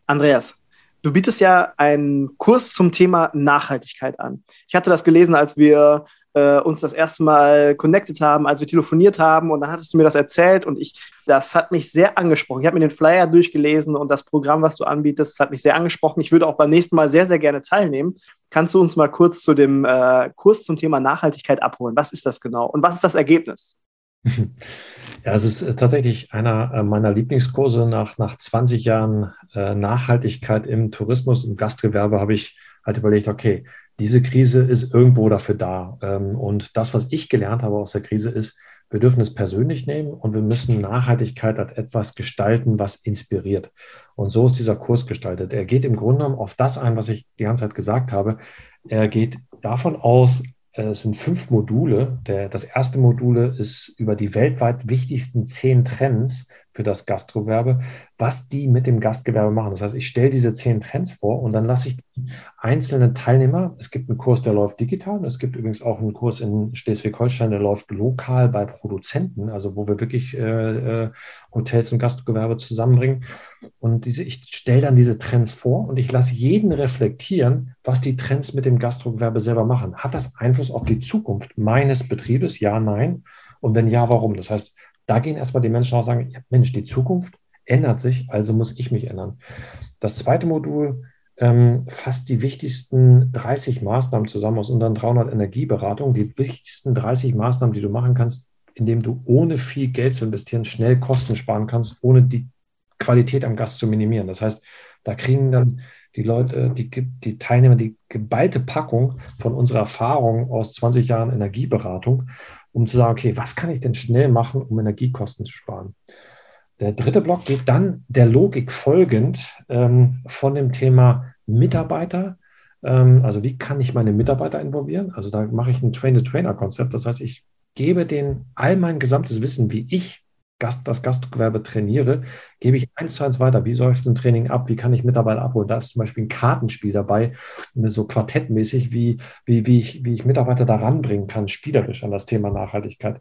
Andreas, du bietest ja einen Kurs zum Thema Nachhaltigkeit an. Ich hatte das gelesen, als wir äh, uns das erste Mal connected haben, als wir telefoniert haben und dann hattest du mir das erzählt und ich, das hat mich sehr angesprochen. Ich habe mir den Flyer durchgelesen und das Programm, was du anbietest, hat mich sehr angesprochen. Ich würde auch beim nächsten Mal sehr, sehr gerne teilnehmen. Kannst du uns mal kurz zu dem äh, Kurs zum Thema Nachhaltigkeit abholen? Was ist das genau und was ist das Ergebnis? Ja, es ist tatsächlich einer äh, meiner Lieblingskurse. Nach, nach 20 Jahren äh, Nachhaltigkeit im Tourismus und Gastgewerbe habe ich halt überlegt, okay, diese Krise ist irgendwo dafür da. Ähm, und das, was ich gelernt habe aus der Krise, ist, wir dürfen es persönlich nehmen und wir müssen Nachhaltigkeit als etwas gestalten, was inspiriert. Und so ist dieser Kurs gestaltet. Er geht im Grunde genommen auf das ein, was ich die ganze Zeit gesagt habe. Er geht davon aus, äh, es sind fünf Module. Der, das erste Modul ist über die weltweit wichtigsten zehn Trends für das Gastrowerbe, was die mit dem Gastgewerbe machen. Das heißt, ich stelle diese zehn Trends vor und dann lasse ich einzelne Teilnehmer, es gibt einen Kurs, der läuft digital und es gibt übrigens auch einen Kurs in Schleswig-Holstein, der läuft lokal bei Produzenten, also wo wir wirklich äh, äh Hotels und Gastgewerbe zusammenbringen. Und diese, ich stelle dann diese Trends vor und ich lasse jeden reflektieren, was die Trends mit dem Gastrogewerbe selber machen. Hat das Einfluss auf die Zukunft meines Betriebes? Ja, nein. Und wenn ja, warum? Das heißt, da gehen erstmal die Menschen auch sagen, ja, Mensch, die Zukunft ändert sich, also muss ich mich ändern. Das zweite Modul ähm, fasst die wichtigsten 30 Maßnahmen zusammen aus unseren 300 Energieberatungen, die wichtigsten 30 Maßnahmen, die du machen kannst, indem du ohne viel Geld zu investieren schnell Kosten sparen kannst, ohne die Qualität am Gast zu minimieren. Das heißt, da kriegen dann die Leute, die, die Teilnehmer die geballte Packung von unserer Erfahrung aus 20 Jahren Energieberatung um zu sagen, okay, was kann ich denn schnell machen, um Energiekosten zu sparen? Der dritte Block geht dann der Logik folgend ähm, von dem Thema Mitarbeiter. Ähm, also wie kann ich meine Mitarbeiter involvieren? Also da mache ich ein Train-the-Trainer-Konzept. Das heißt, ich gebe denen all mein gesamtes Wissen, wie ich Gast, das Gastgewerbe trainiere, gebe ich eins zu eins weiter. Wie läuft ein Training ab? Wie kann ich Mitarbeiter abholen? Da ist zum Beispiel ein Kartenspiel dabei, so quartettmäßig, wie, wie, wie, ich, wie ich Mitarbeiter da ranbringen kann, spielerisch an das Thema Nachhaltigkeit.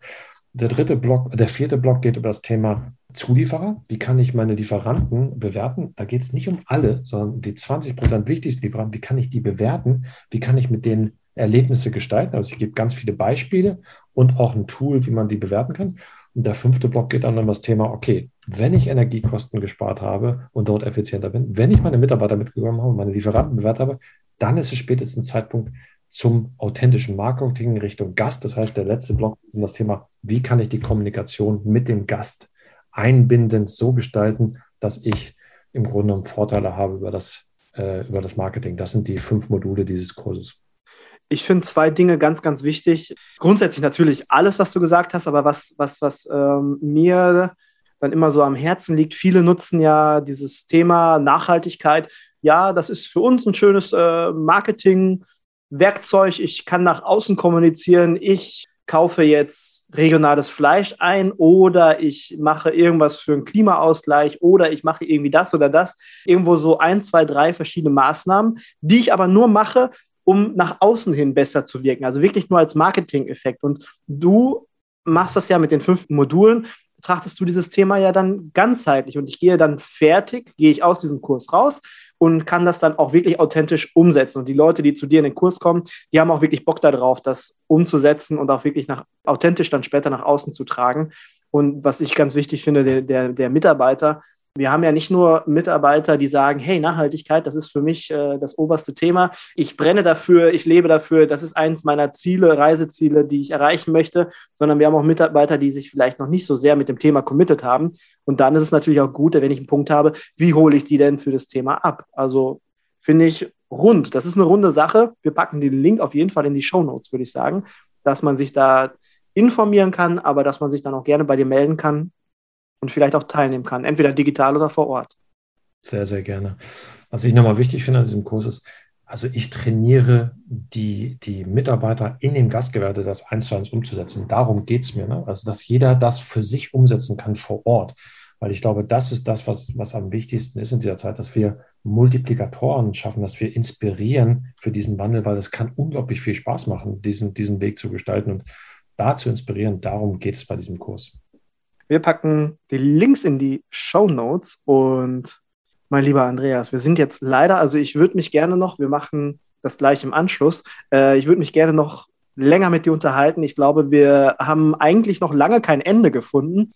Der dritte Block, der vierte Block geht über das Thema Zulieferer. Wie kann ich meine Lieferanten bewerten? Da geht es nicht um alle, sondern um die 20 Prozent wichtigsten Lieferanten. Wie kann ich die bewerten? Wie kann ich mit denen Erlebnisse gestalten? Also ich gebe ganz viele Beispiele und auch ein Tool, wie man die bewerten kann. Und der fünfte Block geht dann um das Thema, okay, wenn ich Energiekosten gespart habe und dort effizienter bin, wenn ich meine Mitarbeiter mitgenommen habe, meine Lieferanten bewertet habe, dann ist es spätestens Zeitpunkt zum authentischen Marketing Richtung Gast. Das heißt, der letzte Block um das Thema, wie kann ich die Kommunikation mit dem Gast einbindend so gestalten, dass ich im Grunde genommen Vorteile habe über das, äh, über das Marketing. Das sind die fünf Module dieses Kurses. Ich finde zwei Dinge ganz, ganz wichtig. Grundsätzlich natürlich alles, was du gesagt hast, aber was, was, was ähm, mir dann immer so am Herzen liegt, viele nutzen ja dieses Thema Nachhaltigkeit. Ja, das ist für uns ein schönes äh, Marketing-Werkzeug. Ich kann nach außen kommunizieren. Ich kaufe jetzt regionales Fleisch ein oder ich mache irgendwas für einen Klimaausgleich oder ich mache irgendwie das oder das. Irgendwo so ein, zwei, drei verschiedene Maßnahmen, die ich aber nur mache, um nach außen hin besser zu wirken. Also wirklich nur als Marketing-Effekt. Und du machst das ja mit den fünf Modulen, betrachtest du dieses Thema ja dann ganzheitlich. Und ich gehe dann fertig, gehe ich aus diesem Kurs raus und kann das dann auch wirklich authentisch umsetzen. Und die Leute, die zu dir in den Kurs kommen, die haben auch wirklich Bock darauf, das umzusetzen und auch wirklich nach, authentisch dann später nach außen zu tragen. Und was ich ganz wichtig finde, der, der, der Mitarbeiter, Wir haben ja nicht nur Mitarbeiter, die sagen, hey, Nachhaltigkeit, das ist für mich äh, das oberste Thema. Ich brenne dafür, ich lebe dafür, das ist eins meiner Ziele, Reiseziele, die ich erreichen möchte, sondern wir haben auch Mitarbeiter, die sich vielleicht noch nicht so sehr mit dem Thema committed haben. Und dann ist es natürlich auch gut, wenn ich einen Punkt habe, wie hole ich die denn für das Thema ab? Also finde ich rund. Das ist eine runde Sache. Wir packen den Link auf jeden Fall in die Show Notes, würde ich sagen, dass man sich da informieren kann, aber dass man sich dann auch gerne bei dir melden kann und vielleicht auch teilnehmen kann, entweder digital oder vor Ort. Sehr, sehr gerne. Was ich nochmal wichtig finde an diesem Kurs ist, also ich trainiere die, die Mitarbeiter in dem Gastgewerbe, das eins zu eins umzusetzen. Darum geht es mir. Ne? Also, dass jeder das für sich umsetzen kann vor Ort. Weil ich glaube, das ist das, was, was am wichtigsten ist in dieser Zeit, dass wir Multiplikatoren schaffen, dass wir inspirieren für diesen Wandel, weil es kann unglaublich viel Spaß machen, diesen, diesen Weg zu gestalten. Und da zu inspirieren, darum geht es bei diesem Kurs. Wir packen die Links in die Show Notes und mein lieber Andreas, wir sind jetzt leider, also ich würde mich gerne noch, wir machen das gleich im Anschluss, äh, ich würde mich gerne noch länger mit dir unterhalten. Ich glaube, wir haben eigentlich noch lange kein Ende gefunden.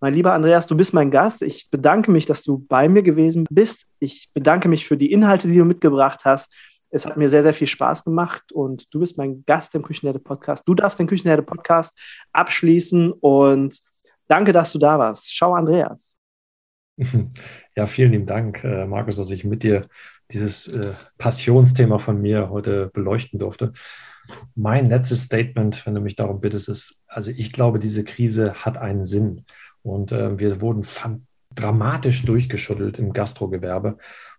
Mein lieber Andreas, du bist mein Gast. Ich bedanke mich, dass du bei mir gewesen bist. Ich bedanke mich für die Inhalte, die du mitgebracht hast. Es hat mir sehr, sehr viel Spaß gemacht und du bist mein Gast im Küchenherde Podcast. Du darfst den Küchenherde Podcast abschließen und Danke, dass du da warst. Schau, Andreas. Ja, vielen lieben Dank, äh, Markus, dass ich mit dir dieses äh, Passionsthema von mir heute beleuchten durfte. Mein letztes Statement, wenn du mich darum bittest, ist, also ich glaube, diese Krise hat einen Sinn und äh, wir wurden dramatisch durchgeschüttelt im Gastrogewerbe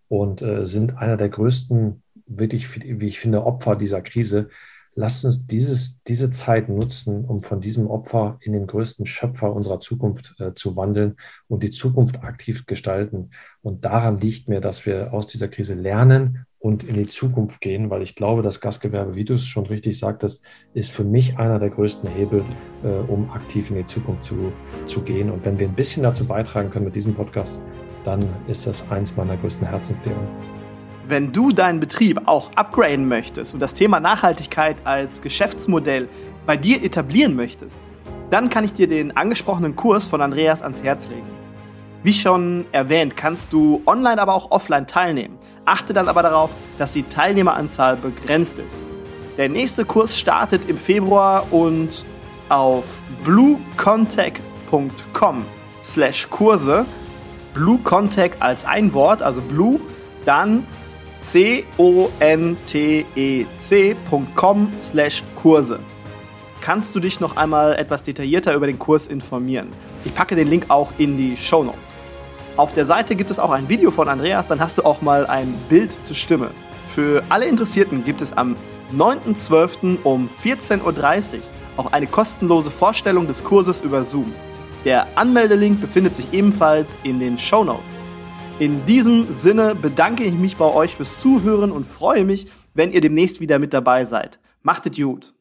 und sind einer der größten, wirklich, wie ich finde, Opfer dieser Krise. Lasst uns dieses, diese Zeit nutzen, um von diesem Opfer in den größten Schöpfer unserer Zukunft äh, zu wandeln und die Zukunft aktiv gestalten. Und daran liegt mir, dass wir aus dieser Krise lernen und in die Zukunft gehen, weil ich glaube, das Gastgewerbe, wie du es schon richtig sagtest, ist für mich einer der größten Hebel, äh, um aktiv in die Zukunft zu, zu gehen. Und wenn wir ein bisschen dazu beitragen können mit diesem Podcast, dann ist das eins meiner größten Herzensthemen. Wenn du deinen Betrieb auch upgraden möchtest und das Thema Nachhaltigkeit als Geschäftsmodell bei dir etablieren möchtest, dann kann ich dir den angesprochenen Kurs von Andreas ans Herz legen. Wie schon erwähnt, kannst du online, aber auch offline teilnehmen. Achte dann aber darauf, dass die Teilnehmeranzahl begrenzt ist. Der nächste Kurs startet im Februar und auf bluecontact.com slash Kurse, Blue Contact als ein Wort, also Blue, dann contec.com slash Kurse. Kannst du dich noch einmal etwas detaillierter über den Kurs informieren? Ich packe den Link auch in die Show Notes. Auf der Seite gibt es auch ein Video von Andreas, dann hast du auch mal ein Bild zur Stimme. Für alle Interessierten gibt es am 9.12. um 14.30 Uhr auch eine kostenlose Vorstellung des Kurses über Zoom. Der Anmeldelink befindet sich ebenfalls in den Show Notes. In diesem Sinne bedanke ich mich bei euch fürs Zuhören und freue mich, wenn ihr demnächst wieder mit dabei seid. Macht es gut!